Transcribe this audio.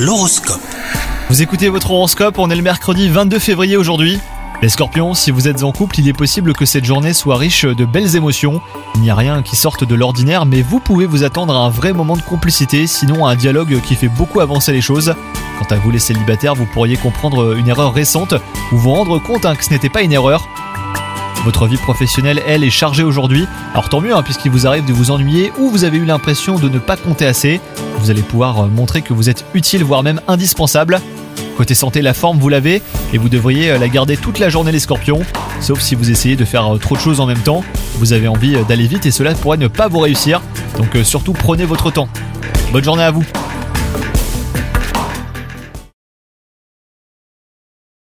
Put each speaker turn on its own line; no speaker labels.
L'horoscope.
Vous écoutez votre horoscope, on est le mercredi 22 février aujourd'hui. Les scorpions, si vous êtes en couple, il est possible que cette journée soit riche de belles émotions. Il n'y a rien qui sorte de l'ordinaire, mais vous pouvez vous attendre à un vrai moment de complicité, sinon à un dialogue qui fait beaucoup avancer les choses. Quant à vous les célibataires, vous pourriez comprendre une erreur récente ou vous rendre compte hein, que ce n'était pas une erreur. Votre vie professionnelle, elle, est chargée aujourd'hui. Alors tant mieux, hein, puisqu'il vous arrive de vous ennuyer ou vous avez eu l'impression de ne pas compter assez. Vous allez pouvoir euh, montrer que vous êtes utile, voire même indispensable. Côté santé, la forme, vous l'avez, et vous devriez euh, la garder toute la journée les scorpions. Sauf si vous essayez de faire euh, trop de choses en même temps. Vous avez envie d'aller vite et cela pourrait ne pas vous réussir. Donc surtout prenez votre temps. Bonne journée à vous